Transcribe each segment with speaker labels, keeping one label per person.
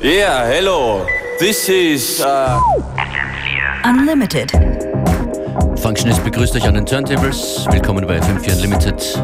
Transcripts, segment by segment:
Speaker 1: Yeah, hello. This is uh
Speaker 2: Unlimited.
Speaker 3: Functionist begrüßt euch an den Turntables. Willkommen bei FM4 Unlimited.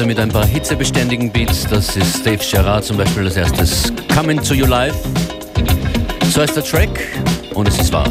Speaker 3: Heute mit ein paar hitzebeständigen Beats. Das ist Dave Gerard zum Beispiel als erstes Coming to You Live. So heißt der Track und es ist wahr.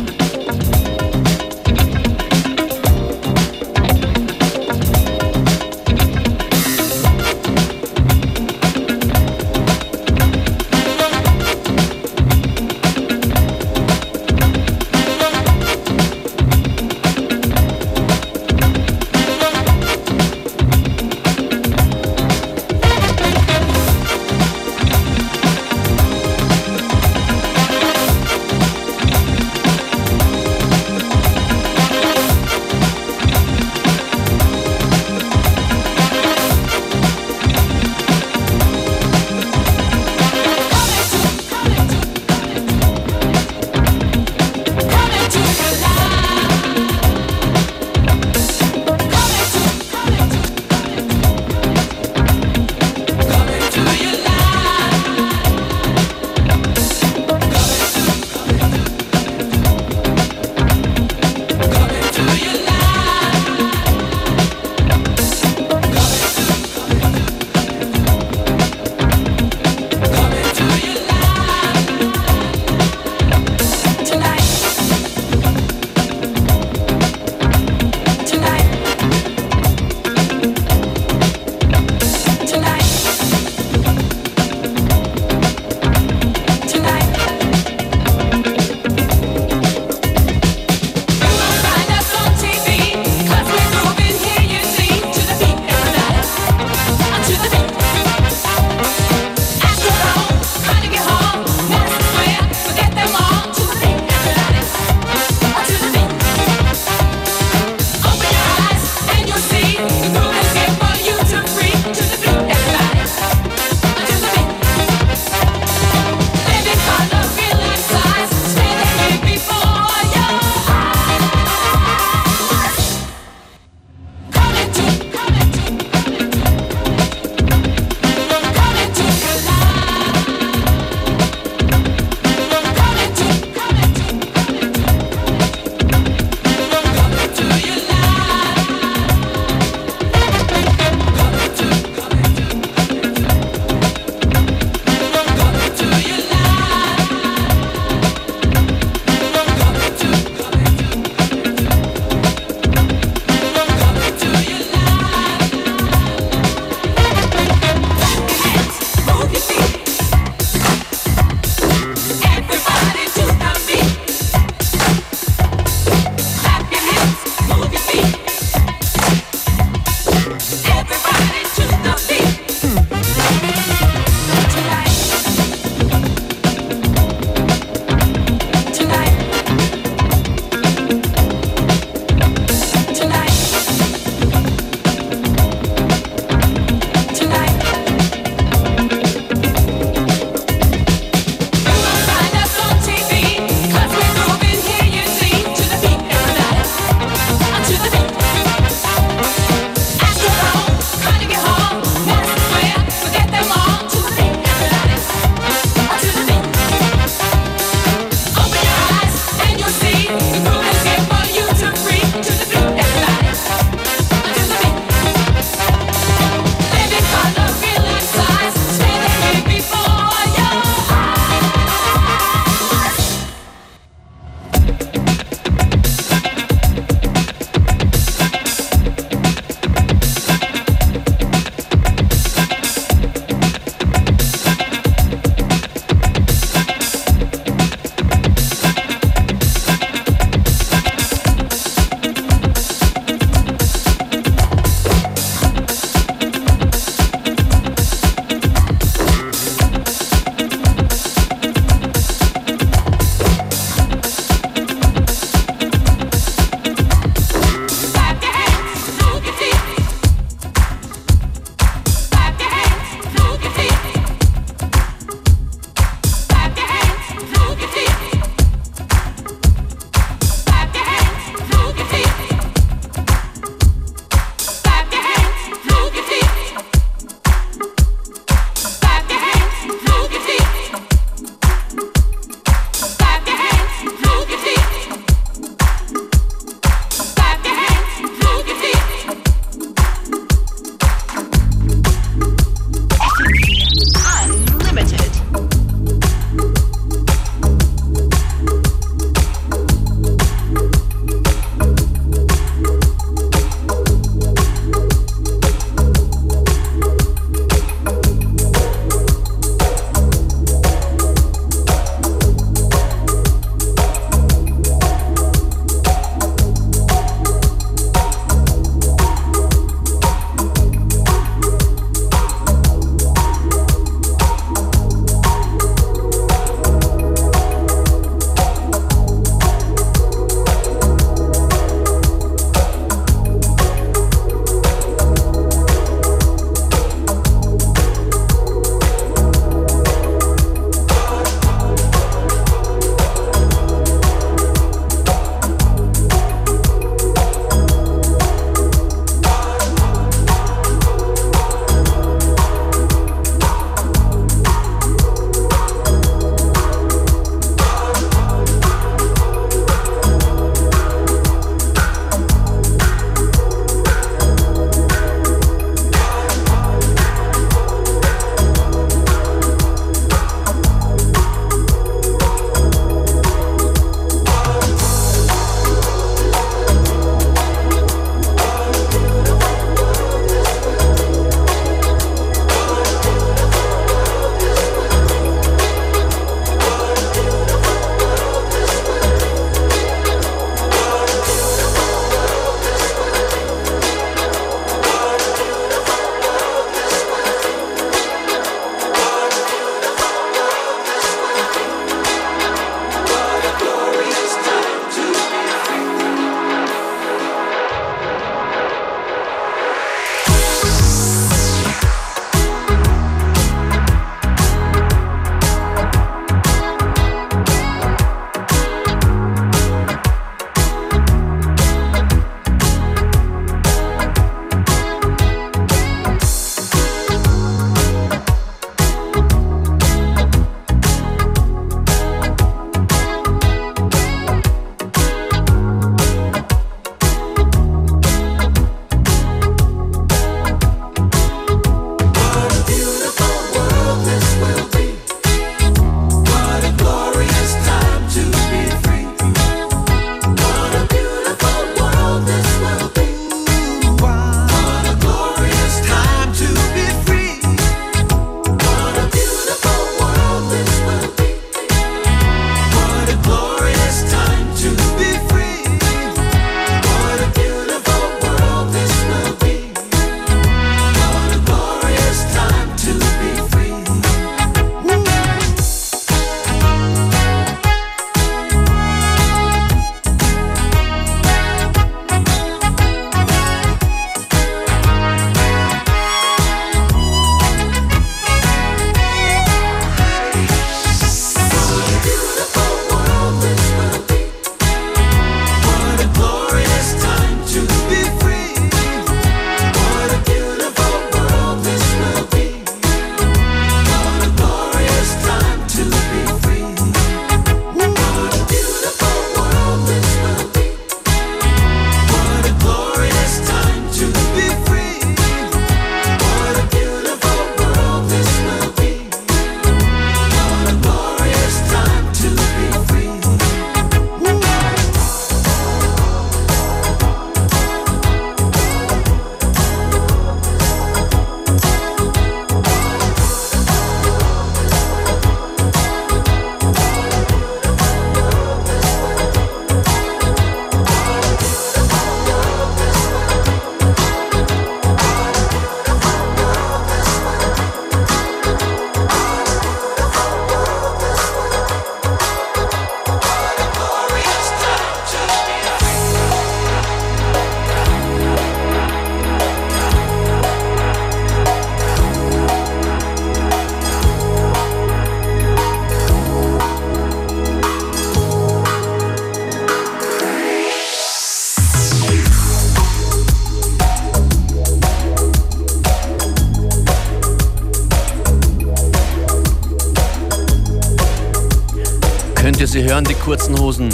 Speaker 3: Kurzen Hosen.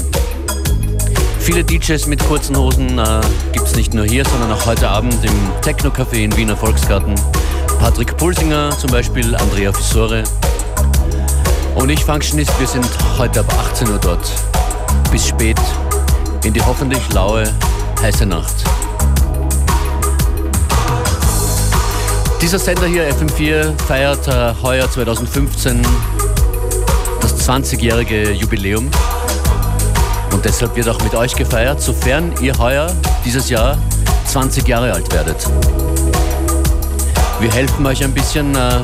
Speaker 3: Viele DJs mit kurzen Hosen äh, gibt es nicht nur hier, sondern auch heute Abend im Techno-Café in Wiener Volksgarten. Patrick Pulsinger zum Beispiel, Andrea Fissore. Und ich, Functionist, wir sind heute ab 18 Uhr dort. Bis spät in die hoffentlich laue, heiße Nacht. Dieser Sender hier, FM4, feiert äh, heuer 2015 das 20-jährige Jubiläum. Und deshalb wird auch mit euch gefeiert, sofern ihr heuer, dieses Jahr, 20 Jahre alt werdet. Wir helfen euch ein bisschen, äh,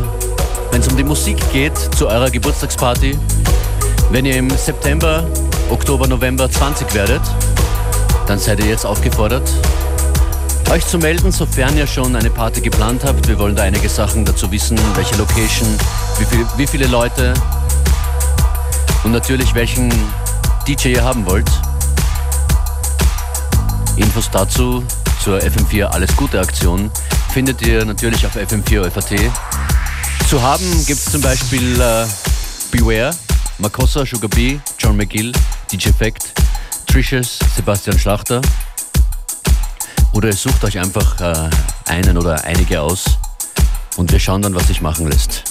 Speaker 3: wenn es um die Musik geht, zu eurer Geburtstagsparty. Wenn ihr im September, Oktober, November 20 werdet, dann seid ihr jetzt aufgefordert, euch zu melden, sofern ihr schon eine Party geplant habt. Wir wollen da einige Sachen dazu wissen, welche Location, wie, viel, wie viele Leute und natürlich welchen DJ ihr haben wollt. Infos dazu zur FM4 Alles Gute Aktion findet ihr natürlich auf FM4 FAT. Zu haben gibt es zum Beispiel äh, Beware, Makossa, Sugar B, John McGill, DJ Fact, Trishers, Sebastian Schlachter. Oder ihr sucht euch einfach äh, einen oder einige aus und wir schauen dann, was sich machen lässt.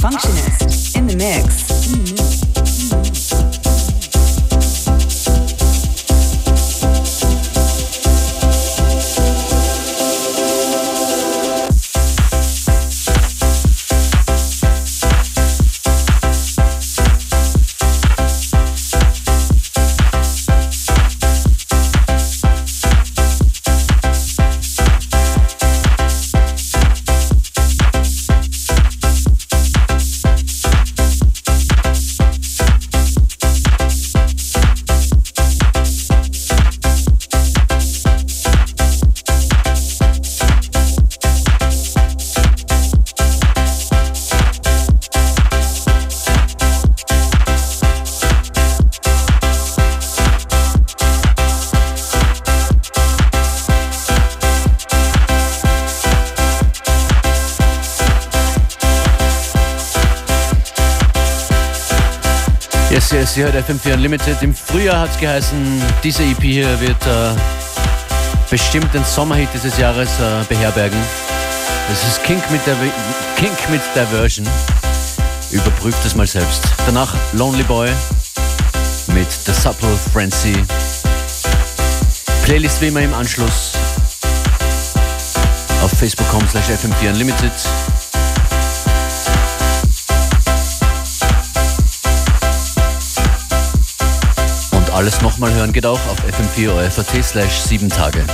Speaker 3: Functionist in the mix. Ihr hört FM4 Unlimited. Im Frühjahr hat es geheißen, diese EP hier wird äh, bestimmt den Sommerhit dieses Jahres äh, beherbergen. Das ist Kink mit, der Kink mit Diversion. Überprüft es mal selbst. Danach Lonely Boy mit The Subtle Frenzy. Playlist wie immer im Anschluss auf facebook.com slash fm4 alles nochmal hören geht auch auf fm4 slash 7 Tage.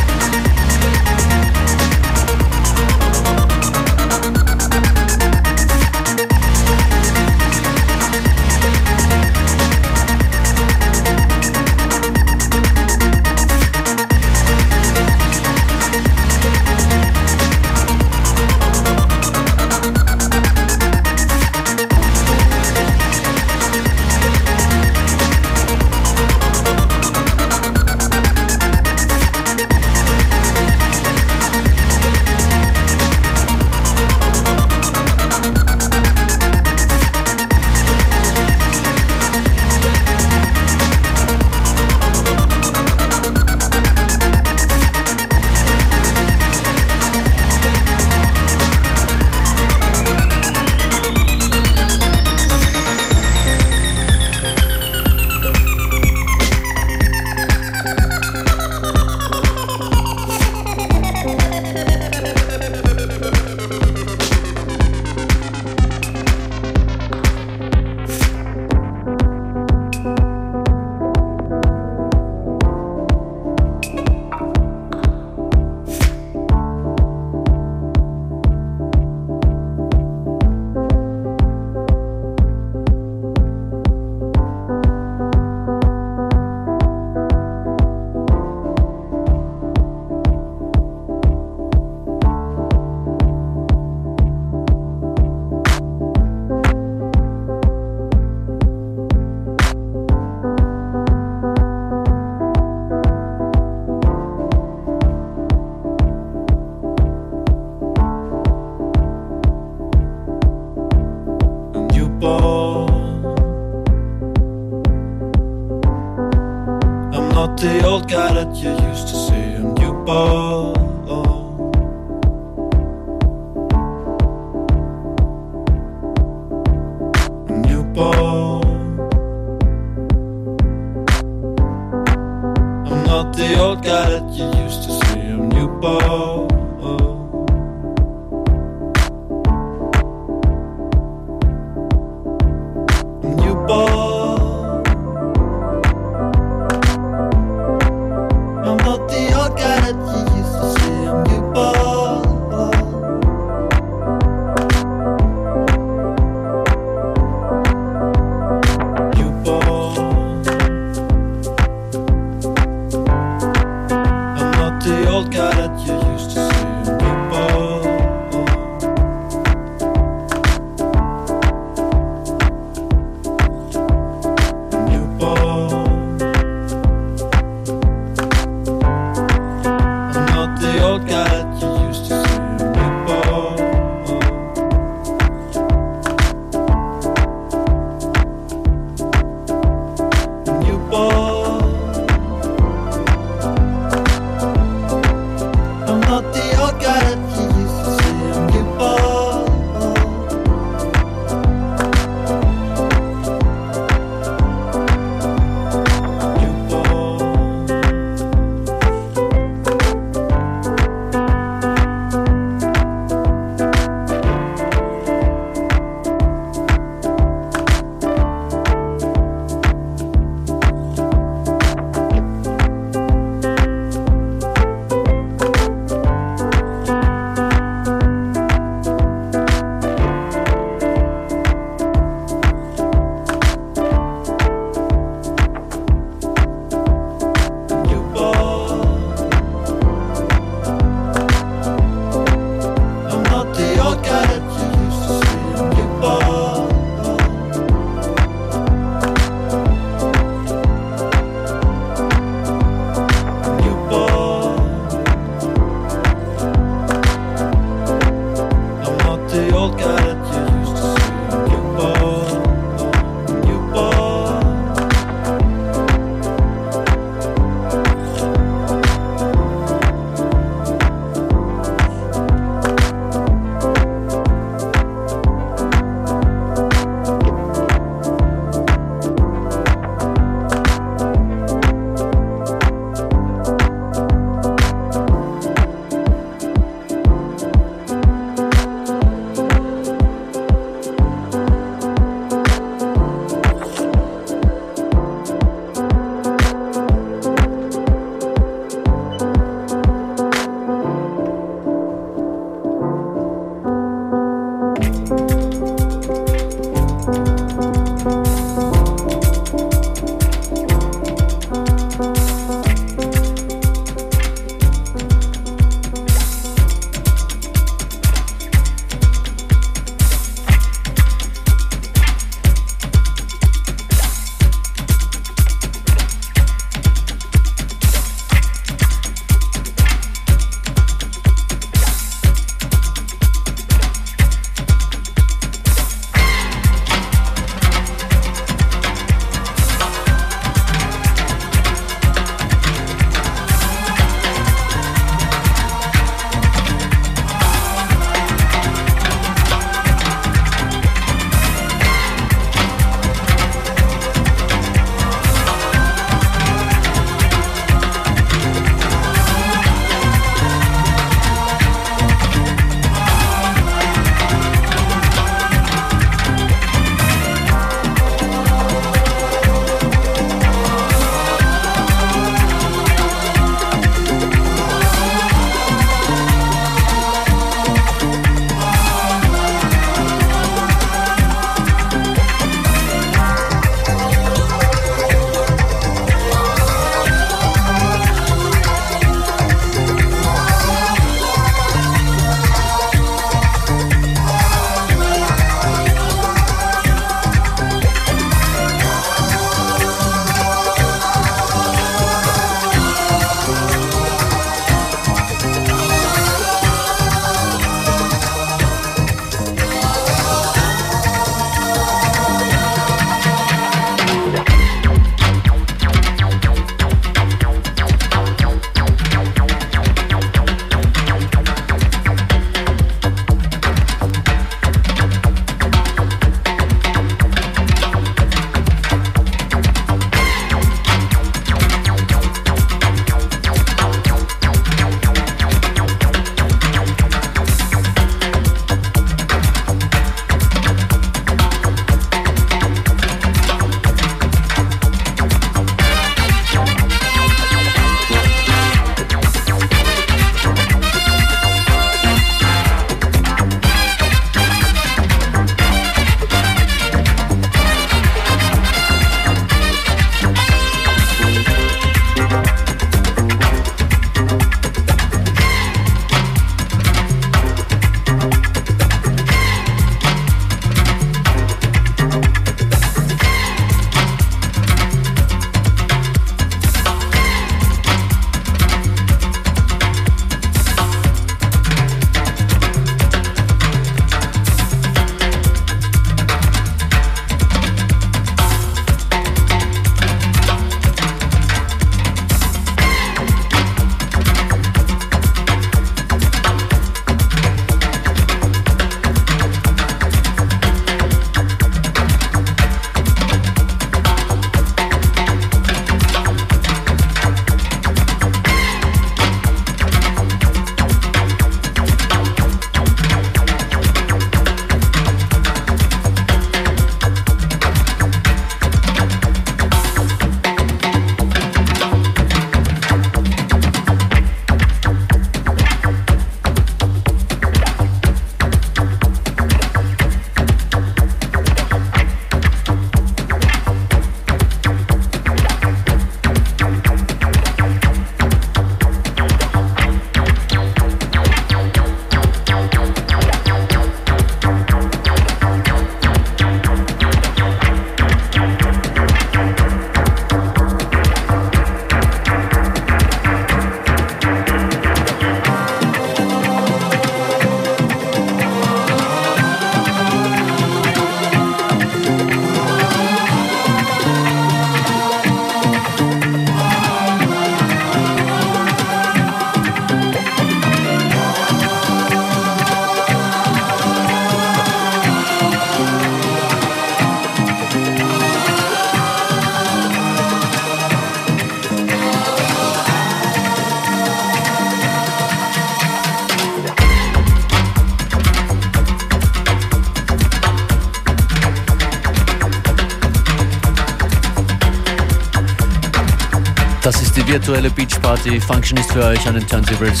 Speaker 3: Virtuelle Beach Party. Function ist für euch an den Turntables.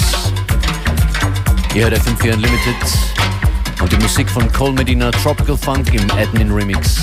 Speaker 3: Ihr hört FM4 Unlimited und die Musik von Cole Medina Tropical Funk im Admin Remix.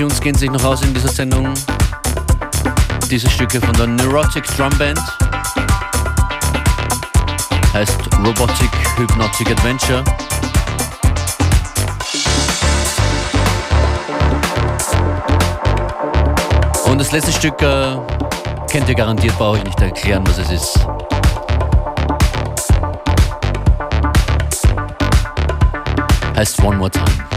Speaker 4: Tunes gehen sich noch aus in dieser Sendung. Diese Stücke von der Neurotic Drum Band. Heißt Robotic Hypnotic Adventure. Und das letzte Stück äh, kennt ihr garantiert, brauche ich nicht erklären, was es ist. Heißt One More Time.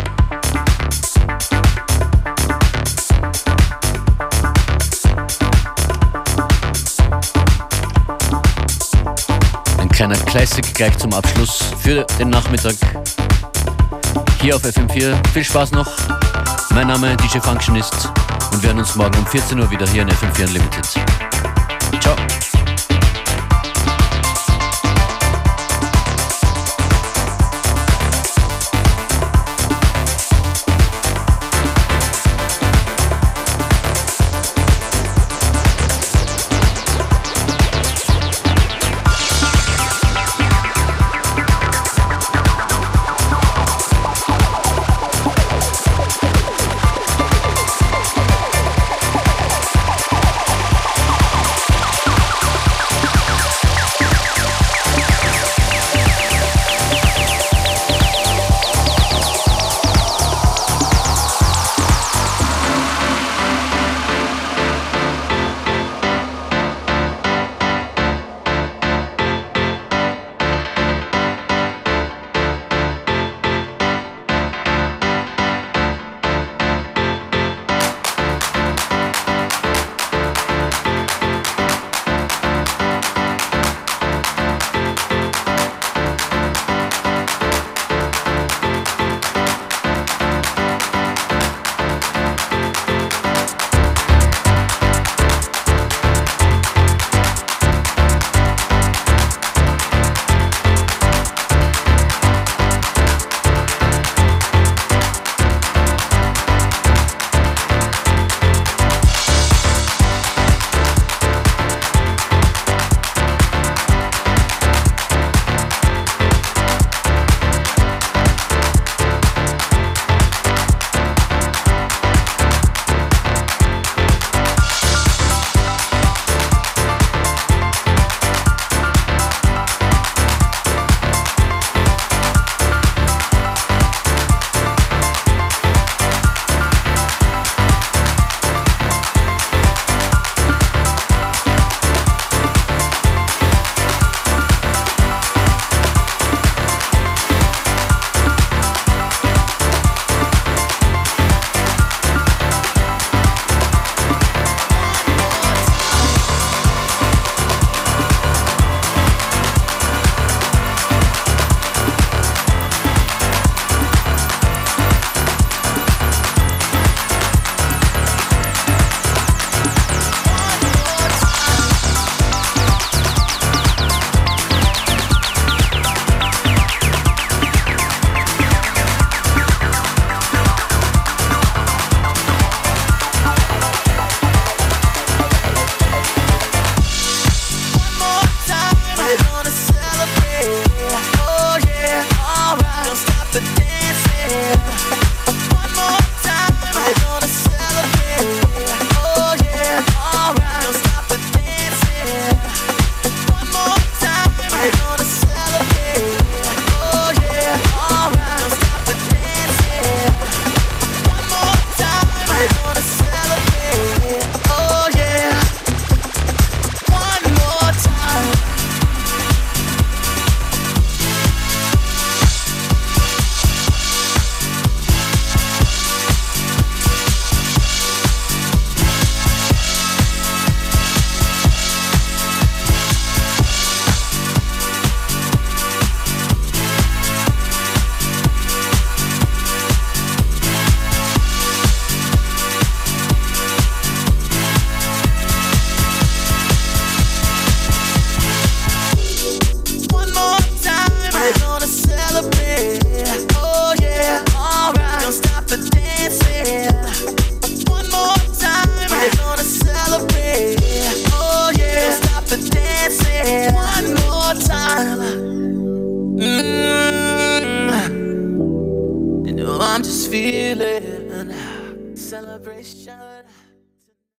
Speaker 4: Kleiner Classic gleich zum Abschluss für den Nachmittag hier auf FM4. Viel Spaß noch. Mein Name DJ Functionist und wir hören uns morgen um 14 Uhr wieder hier in FM4 Unlimited. Ciao.